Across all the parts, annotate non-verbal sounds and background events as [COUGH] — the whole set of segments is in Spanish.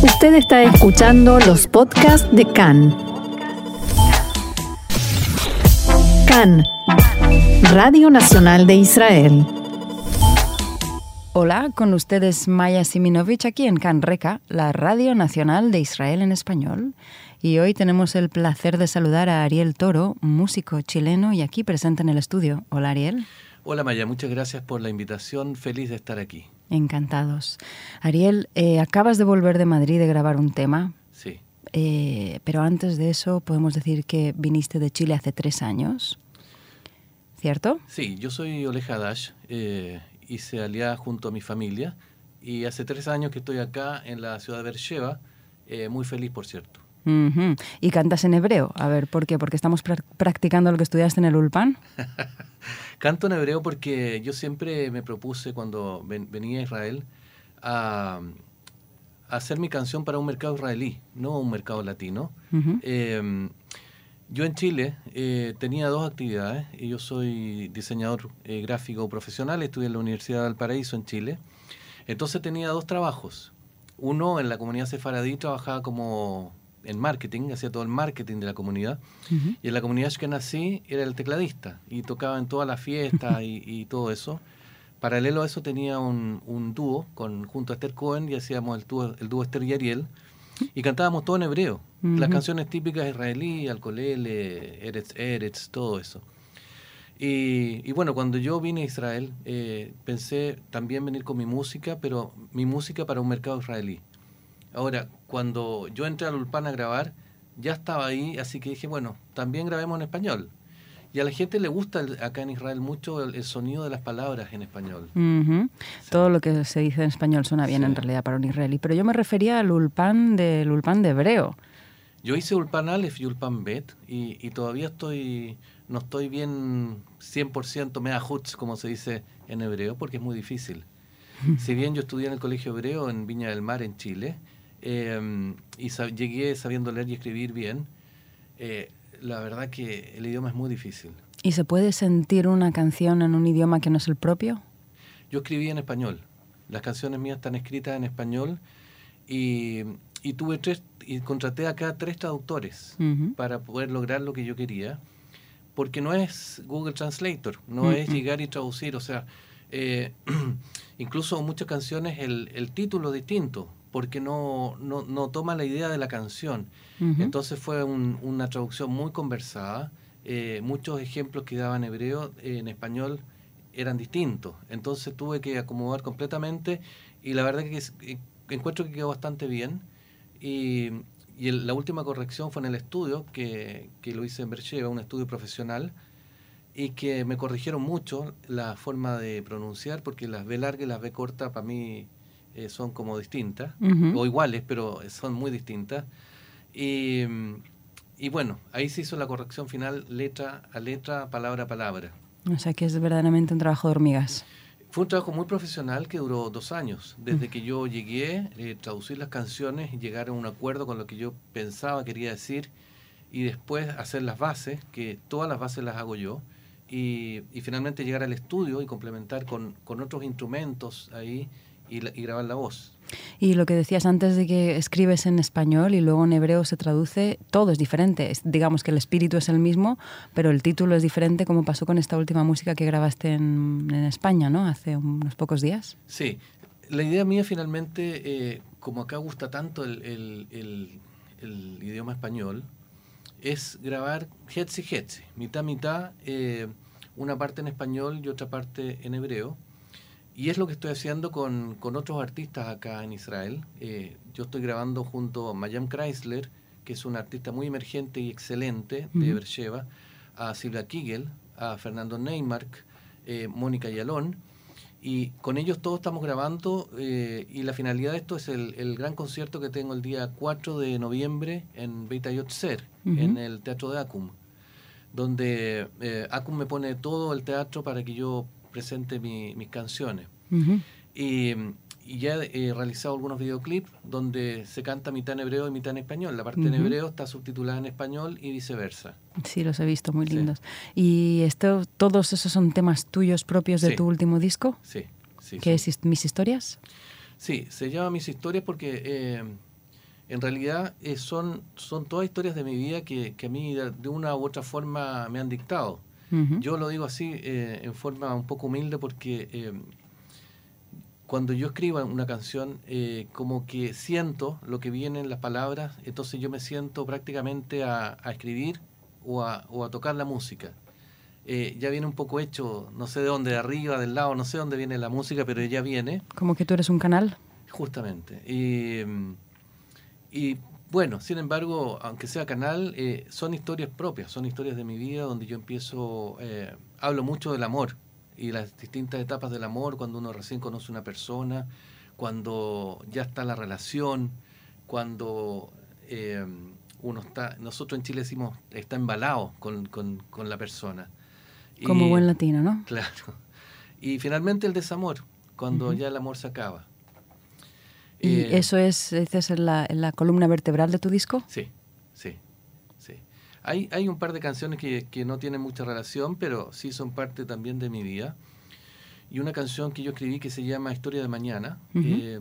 Usted está escuchando los podcasts de CAN. CAN, Radio Nacional de Israel. Hola, con ustedes Maya Siminovich aquí en CAN Reca, la Radio Nacional de Israel en español. Y hoy tenemos el placer de saludar a Ariel Toro, músico chileno y aquí presente en el estudio. Hola Ariel. Hola Maya, muchas gracias por la invitación. Feliz de estar aquí. Encantados. Ariel, eh, acabas de volver de Madrid de grabar un tema. Sí. Eh, pero antes de eso, podemos decir que viniste de Chile hace tres años. ¿Cierto? Sí, yo soy Oleg Hadash. Eh, hice aliada junto a mi familia. Y hace tres años que estoy acá en la ciudad de Beersheba. Eh, muy feliz, por cierto. Y cantas en hebreo. A ver, ¿por qué? Porque estamos prac- practicando lo que estudiaste en el Ulpan. [LAUGHS] Canto en hebreo porque yo siempre me propuse cuando ven- venía a Israel a, a hacer mi canción para un mercado israelí, no un mercado latino. Eh, yo en Chile eh, tenía dos actividades. y Yo soy diseñador eh, gráfico profesional, estudié en la Universidad del Paraíso en Chile. Entonces tenía dos trabajos. Uno en la comunidad sefaradí trabajaba como en marketing, hacía todo el marketing de la comunidad. Ujú. Y en la comunidad que nací era el tecladista y tocaba en todas las fiestas [LAUGHS] y, y todo eso. Paralelo a eso tenía un, un dúo con, junto a Esther Cohen y hacíamos el dúo, el dúo Esther y Ariel y cantábamos todo en hebreo. Las Ujú. canciones típicas israelí, Alcolele, Eretz Eretz, todo eso. Y, y bueno, cuando yo vine a Israel, eh, pensé también venir con mi música, pero mi música para un mercado israelí. Ahora, cuando yo entré al Ulpan a grabar, ya estaba ahí, así que dije, bueno, también grabemos en español. Y a la gente le gusta el- acá en Israel mucho el, el sonido de las palabras en español. Ujú. Todo lo que se dice en español suena bien Sí. en realidad para un israelí. Pero yo me refería al Ulpan del Ulpan de hebreo. Yo hice Ulpan Aleph y Ulpan Bet y, y todavía estoy, no estoy bien 100% mea hutz, como se dice en hebreo, porque es muy difícil. [LAUGHS] Si bien yo estudié en el colegio hebreo en Viña del Mar, en Chile, eh, y sa- llegué sabiendo leer y escribir bien, eh, la verdad que el idioma es muy difícil. ¿Y se puede sentir una canción en un idioma que no es el propio? Yo escribí en español. Las canciones mías están escritas en español y, y tuve tres y contraté acá tres traductores Ujú. para poder lograr lo que yo quería, porque no es Google Translator, no es Mm, mm. llegar y traducir, o sea, eh, [CLEARS THROAT] incluso muchas canciones el, el título es distinto, porque no, no, no toma la idea de la canción. Ujú. Entonces fue un- una traducción muy conversada. eh, muchos ejemplos que daba en hebreo, eh, en español, eran distintos. Entonces tuve que acomodar completamente y la verdad que es- eh, encuentro que quedó bastante bien. Y, y el- la última corrección fue en el estudio, que, que lo hice en Bercheva, un estudio profesional, y que me corrigieron mucho la forma de pronunciar, porque las B largas y las B cortas para mí eh, son como distintas Ujú. o iguales, pero son muy distintas. Y, y bueno, ahí se hizo la corrección final letra a letra, palabra a palabra. O sea que es verdaderamente un trabajo de hormigas. Fue un trabajo muy profesional que duró dos años. Desde que yo llegué, eh, traducir las canciones llegar a un acuerdo con lo que yo pensaba, quería decir, y después hacer las bases, que todas las bases las hago yo, y, y finalmente llegar al estudio y complementar con, con otros instrumentos ahí y, la- y grabar la voz. Y lo que decías antes de que escribes en español y luego en hebreo se traduce, todo es diferente. Es- digamos que el espíritu es el mismo, pero el título es diferente, como pasó con esta última música que grabaste en, en España, ¿no? Hace unos pocos días. Sí, la idea mía finalmente, eh, como acá gusta tanto el, el- el- el idioma español, es grabar hetzi hetzi, mitad mitad, eh, una parte en español y otra parte en hebreo. Y es lo que estoy haciendo con, con otros artistas acá en Israel. Eh, yo estoy grabando junto a Mayam Chrysler, que es un artista muy emergente y excelente de. Beersheba, a Silvia Kigel, a Fernando Neymark, eh, Mónica Yalón. Y con ellos todos estamos grabando eh, y la finalidad de esto es el, el gran concierto que tengo el día 4 de noviembre en Beit Ayotzer, Ujú. en el Teatro de Acum, donde eh, Acum me pone todo el teatro para que yo presente mi- mis canciones. Ujú. Y, y ya he realizado algunos videoclips donde se canta mitad en hebreo y mitad en español. La parte en Ujú. hebreo está subtitulada en español y viceversa. Sí, los he visto, muy Sí. lindos. ¿Y esto, todos esos son temas tuyos propios de Sí. tu último disco? Sí, sí. ¿Qué sí. es Mis Historias? Sí, se llama Mis Historias porque eh, en realidad eh, son, son todas historias de mi vida que, que a mí de, de una u otra forma me han dictado. Yo lo digo así eh, en forma un poco humilde porque eh, cuando yo escribo una canción, eh, como que siento lo que viene en las palabras, entonces yo me siento prácticamente a, a escribir o a, o a tocar la música. Eh, ya viene un poco hecho, no sé de dónde, de arriba, del lado, no sé dónde viene la música, pero ya viene. Como que tú eres un canal. Justamente. Y, mm, y, bueno, sin embargo, aunque sea canal, eh, son historias propias, son historias de mi vida donde yo empiezo, eh, hablo mucho del amor y las distintas etapas del amor, cuando uno recién conoce a una persona, cuando ya está la relación, cuando eh, uno está, nosotros en Chile decimos, está embalado con, con, con la persona. Como Y- buen latino, ¿no? [LAUGHS] Claro. Y finalmente el desamor, cuando ya el amor se acaba. Y Eh, eso es, dices, en la, en la columna vertebral de tu disco. Sí, sí, sí. Hay, hay un par de canciones que, que no tienen mucha relación, pero sí son parte también de mi vida. Y una canción que yo escribí que se llama Historia de Mañana, Ujú. eh,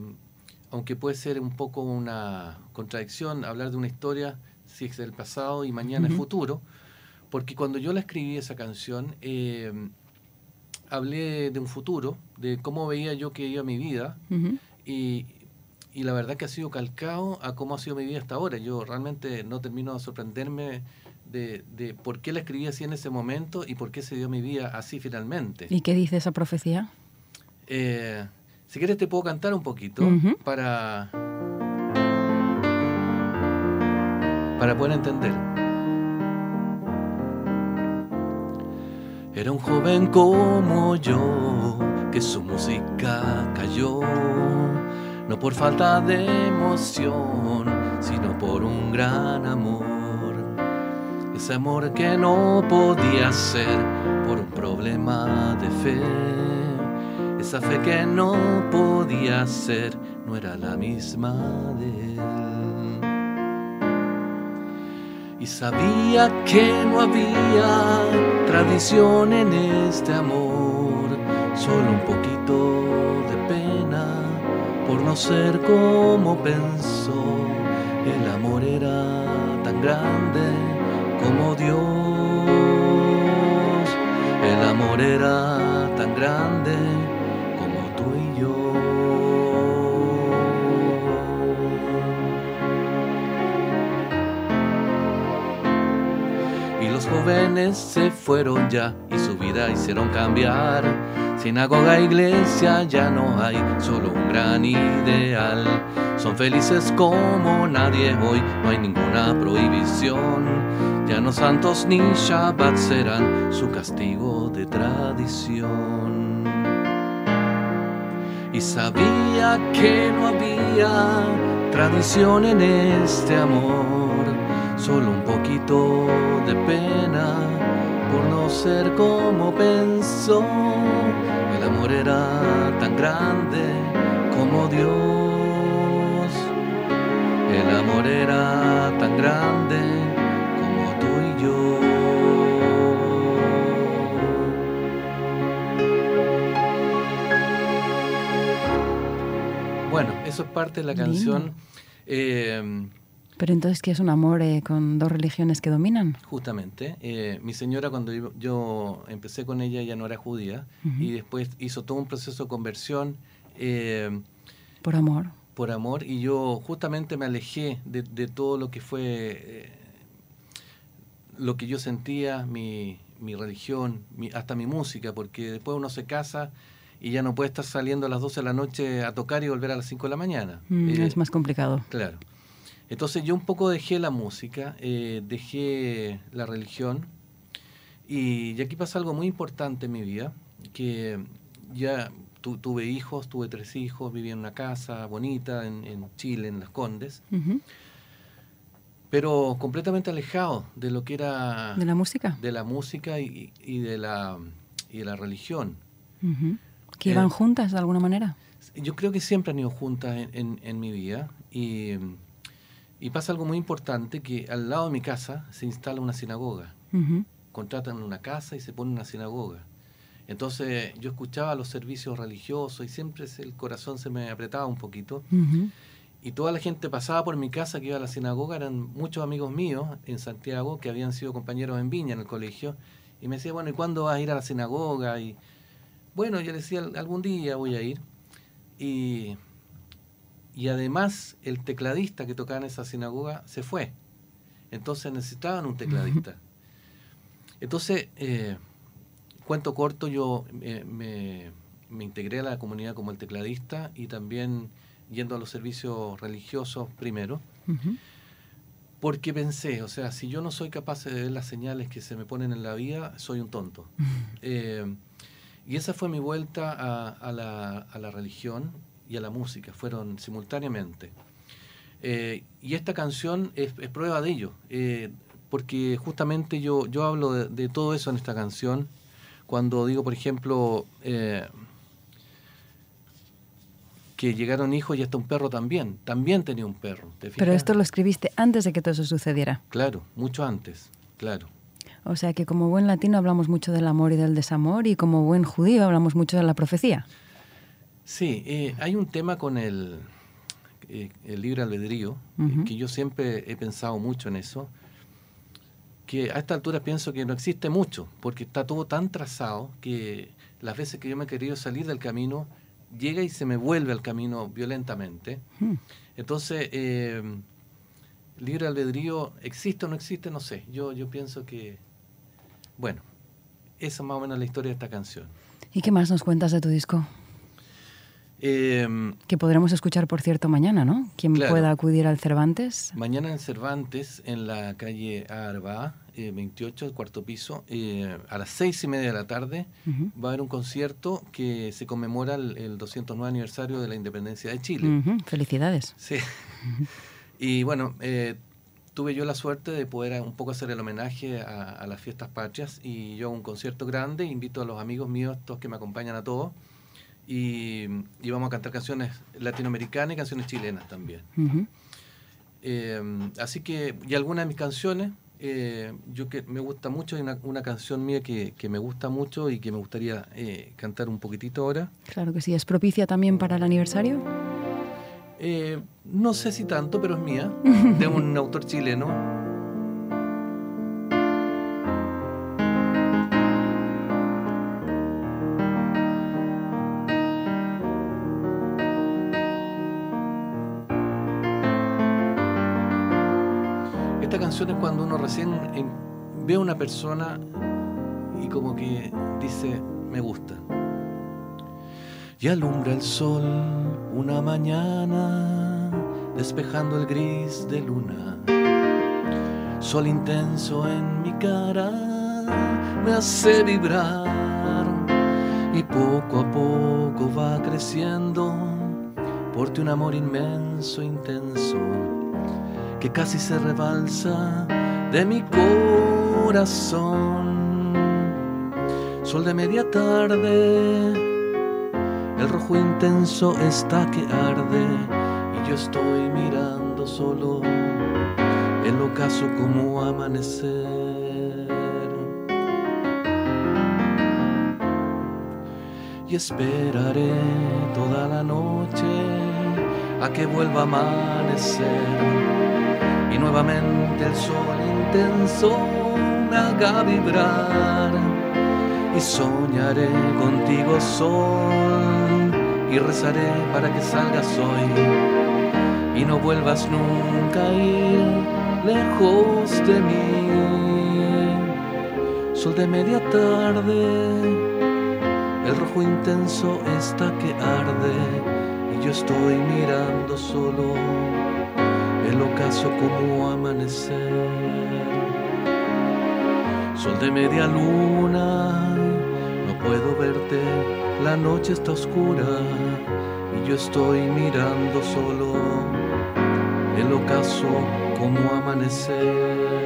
aunque puede ser un poco una contradicción hablar de una historia si es del pasado y mañana es Ujú. futuro, porque cuando yo la escribí esa canción, eh, hablé de un futuro, de cómo veía yo que iba mi vida, Ujú. y, y la verdad que ha sido calcado a cómo ha sido mi vida hasta ahora. Yo realmente no termino de sorprenderme de, de por qué la escribí así en ese momento y por qué se dio mi vida así finalmente. ¿Y qué dice esa profecía? Eh, si quieres te puedo cantar un poquito para, para poder entender. Era un joven como yo, que su música cayó, no por falta de emoción, sino por un gran amor. Ese amor que no podía ser por un problema de fe. Esa fe que no podía ser, no era la misma de él. Y sabía que no había tradición en este amor, solo un poquito por no ser como pensó. El amor era tan grande como Dios. El amor era tan grande como tú y yo. Y los jóvenes se fueron ya y su vida hicieron cambiar. Sinagoga, iglesia ya no hay, solo un gran ideal. Son felices como nadie hoy, no hay ninguna prohibición. Ya no santos ni Shabbat serán su castigo de tradición. Y sabía que no había tradición en este amor, solo un poquito de pena por no ser como pensó. El amor era tan grande como Dios. El amor era tan grande como tú y yo. Bueno, eso es parte de la canción. Eh, Pero entonces, ¿qué es un amor eh, con dos religiones que dominan? Justamente, eh, mi señora cuando yo, yo empecé con ella ya no era judía y después hizo todo un proceso de conversión eh, Por amor. por amor y yo justamente me alejé de, de todo lo que fue eh, lo que yo sentía, mi, mi religión, mi- hasta mi música, porque después uno se casa y ya no puede estar saliendo a las 12 de la noche a tocar y volver a las 5 de la mañana. Mm, Eh, es más complicado. Claro. Entonces yo un poco dejé la música, eh, dejé la religión y, y aquí pasa algo muy importante en mi vida, que ya tu- tuve hijos, tuve tres hijos, vivía en una casa bonita en, en Chile, en Las Condes, pero completamente alejado de lo que era ¿De la música? de la música y, y de, la, y de la religión. ¿Que Eh, iban juntas de alguna manera? Yo creo que siempre han ido juntas en, en- en mi vida y, y pasa algo muy importante que al lado de mi casa se instala una sinagoga. Ujú. Contratan una casa y se pone una sinagoga. Entonces yo escuchaba los servicios religiosos y siempre el corazón se me apretaba un poquito. Ujú. y toda la gente pasaba por mi casa que iba a la sinagoga, eran muchos amigos míos en Santiago que habían sido compañeros en Viña en el colegio, y me decía, bueno, ¿y cuándo vas a ir a la sinagoga? Y bueno, yo le decía, algún día voy a ir. Y, y además el tecladista que tocaba en esa sinagoga se fue. Entonces necesitaban un tecladista. Entonces, eh, cuento corto, yo eh, me, me, integré a la comunidad como el tecladista y también yendo a los servicios religiosos primero. Porque pensé, o sea, si yo no soy capaz de ver las señales que se me ponen en la vida, soy un tonto. Eh, y esa fue mi vuelta a, la, a, la, religión y a la música, fueron simultáneamente. Eh, y esta canción es, prueba de ello, eh, porque justamente yo, yo hablo de, todo eso en esta canción, cuando digo, por ejemplo, que llegaron hijos y hasta un perro también. También tenía un perro. Pero esto lo escribiste antes de que todo eso sucediera. Claro, mucho antes, claro. O sea que como buen latino hablamos mucho del amor y del desamor y como buen judío hablamos mucho de la profecía. Sí, eh, hay un tema con el, eh, el libre albedrío, que yo siempre he pensado mucho en eso, que a esta altura pienso que no existe mucho, porque está todo tan trazado que las veces que yo me he querido salir del camino, llega y se me vuelve al camino violentamente. Entonces, eh, libre albedrío, ¿existe o no existe? No sé. Yo, yo pienso que, bueno, esa es más o menos la historia de esta canción. ¿Y qué más nos cuentas de tu disco? Em, que podremos escuchar, por cierto, mañana, ¿no? Quien pueda acudir al Cervantes. Mañana en Cervantes, en la calle Arba, eh, 28, cuarto piso, eh, a las seis y media de la tarde, va a haber un concierto que se conmemora el, 209 aniversario de la independencia de Chile. Felicidades. Sí. [LAUGHS] y bueno, eh, tuve yo la suerte de poder un poco hacer el homenaje a, a las fiestas patrias y yo un concierto grande, invito a los amigos míos, todos que me acompañan a todos y, vamos a cantar canciones latinoamericanas y canciones chilenas también. Eh, así que, y algunas de mis canciones, eh, yo que me gusta mucho, hay una, canción mía que, me gusta mucho y que me gustaría eh, cantar un poquitito ahora. Claro que sí, ¿es propicia también para el aniversario? no sé si tanto, pero es mía, de un [LAUGHS] autor chileno es cuando uno recién ve a una persona y como que dice, me gusta. Y alumbra el sol una mañana, despejando el gris de luna. Sol intenso en mi cara me hace vibrar y poco a poco va creciendo por ti un amor inmenso, intenso que casi se rebalsa de mi corazón. Sol de media tarde, el rojo intenso está que arde y yo estoy mirando solo el ocaso como amanecer. Y esperaré toda la noche a que vuelva a amanecer nuevamente el sol intenso me haga vibrar. Y soñaré contigo sol y rezaré para que salgas hoy. Y no vuelvas nunca a ir lejos de mí. Sol de media tarde, el rojo intenso está que arde. Y yo estoy mirando solo el ocaso como amanecer. Sol de media luna, no puedo verte, la noche está oscura y yo estoy mirando solo el ocaso como amanecer.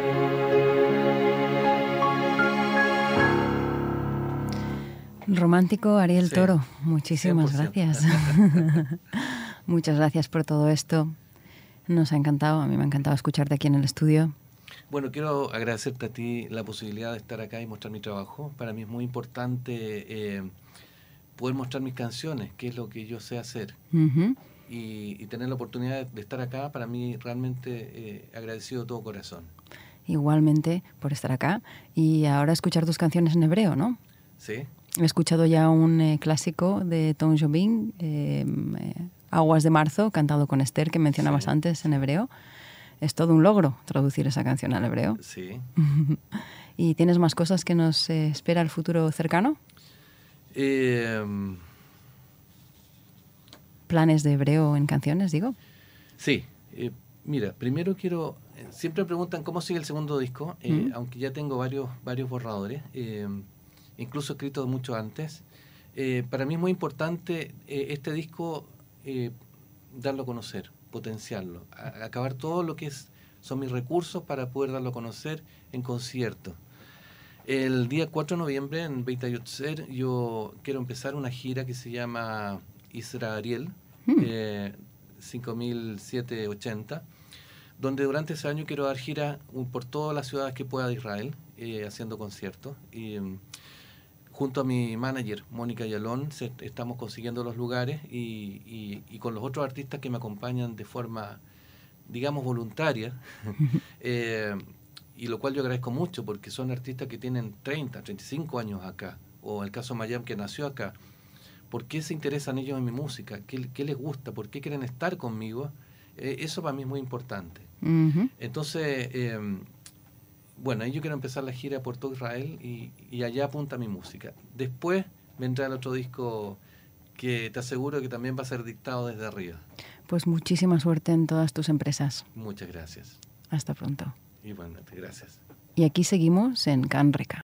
Romántico Ariel Toro, muchísimas gracias. [LAUGHS] Muchas gracias por todo esto. Nos ha encantado, a mí me ha encantado escucharte aquí en el estudio. Bueno, quiero agradecerte a ti la posibilidad de estar acá y mostrar mi trabajo. Para mí es muy importante eh, poder mostrar mis canciones, que es lo que yo sé hacer. y, tener la oportunidad de estar acá, para mí realmente eh, agradecido de todo corazón. Igualmente por estar acá y ahora escuchar tus canciones en hebreo, ¿no? Sí. He escuchado ya un eh, clásico de Tom Jobim, eh, Aguas de Marzo, cantado con Esther, que mencionabas antes en hebreo. Es todo un logro traducir esa canción al hebreo. Sí. [LAUGHS] ¿Y tienes más cosas que nos eh, espera el futuro cercano? Em, ¿Planes de hebreo en canciones, digo? Sí. mira, primero quiero... Siempre preguntan cómo sigue el segundo disco, aunque ya tengo varios, varios borradores. Em, incluso escrito mucho antes. Eh, para mí es muy importante eh, este disco eh, darlo a conocer, potenciarlo, acabar todo lo que es, son mis recursos para poder darlo a conocer en concierto. El día 4 de noviembre en Beit Yotzer yo quiero empezar una gira que se llama Israel hmm. 5780, donde durante ese año quiero dar gira por todas las ciudades que pueda de Israel, haciendo conciertos. Y, junto a mi manager, Mónica Yalón, estamos consiguiendo los lugares y, con los otros artistas que me acompañan de forma, digamos, voluntaria, [LAUGHS] eh, y lo cual yo agradezco mucho porque son artistas que tienen 30, 35 años acá, o el caso Mayam que nació acá. ¿Por qué se interesan ellos en mi música? ¿Qué, les gusta? ¿Por qué quieren estar conmigo? Eh, eso para mí es muy importante. Entonces, eh, bueno, ahí yo quiero empezar la gira por todo Israel y, allá apunta mi música. Después vendrá el otro disco que te aseguro que también va a ser dictado desde arriba. Pues muchísima suerte en todas tus empresas. Muchas gracias. Hasta pronto. Igualmente, gracias. Y aquí seguimos en Canreca.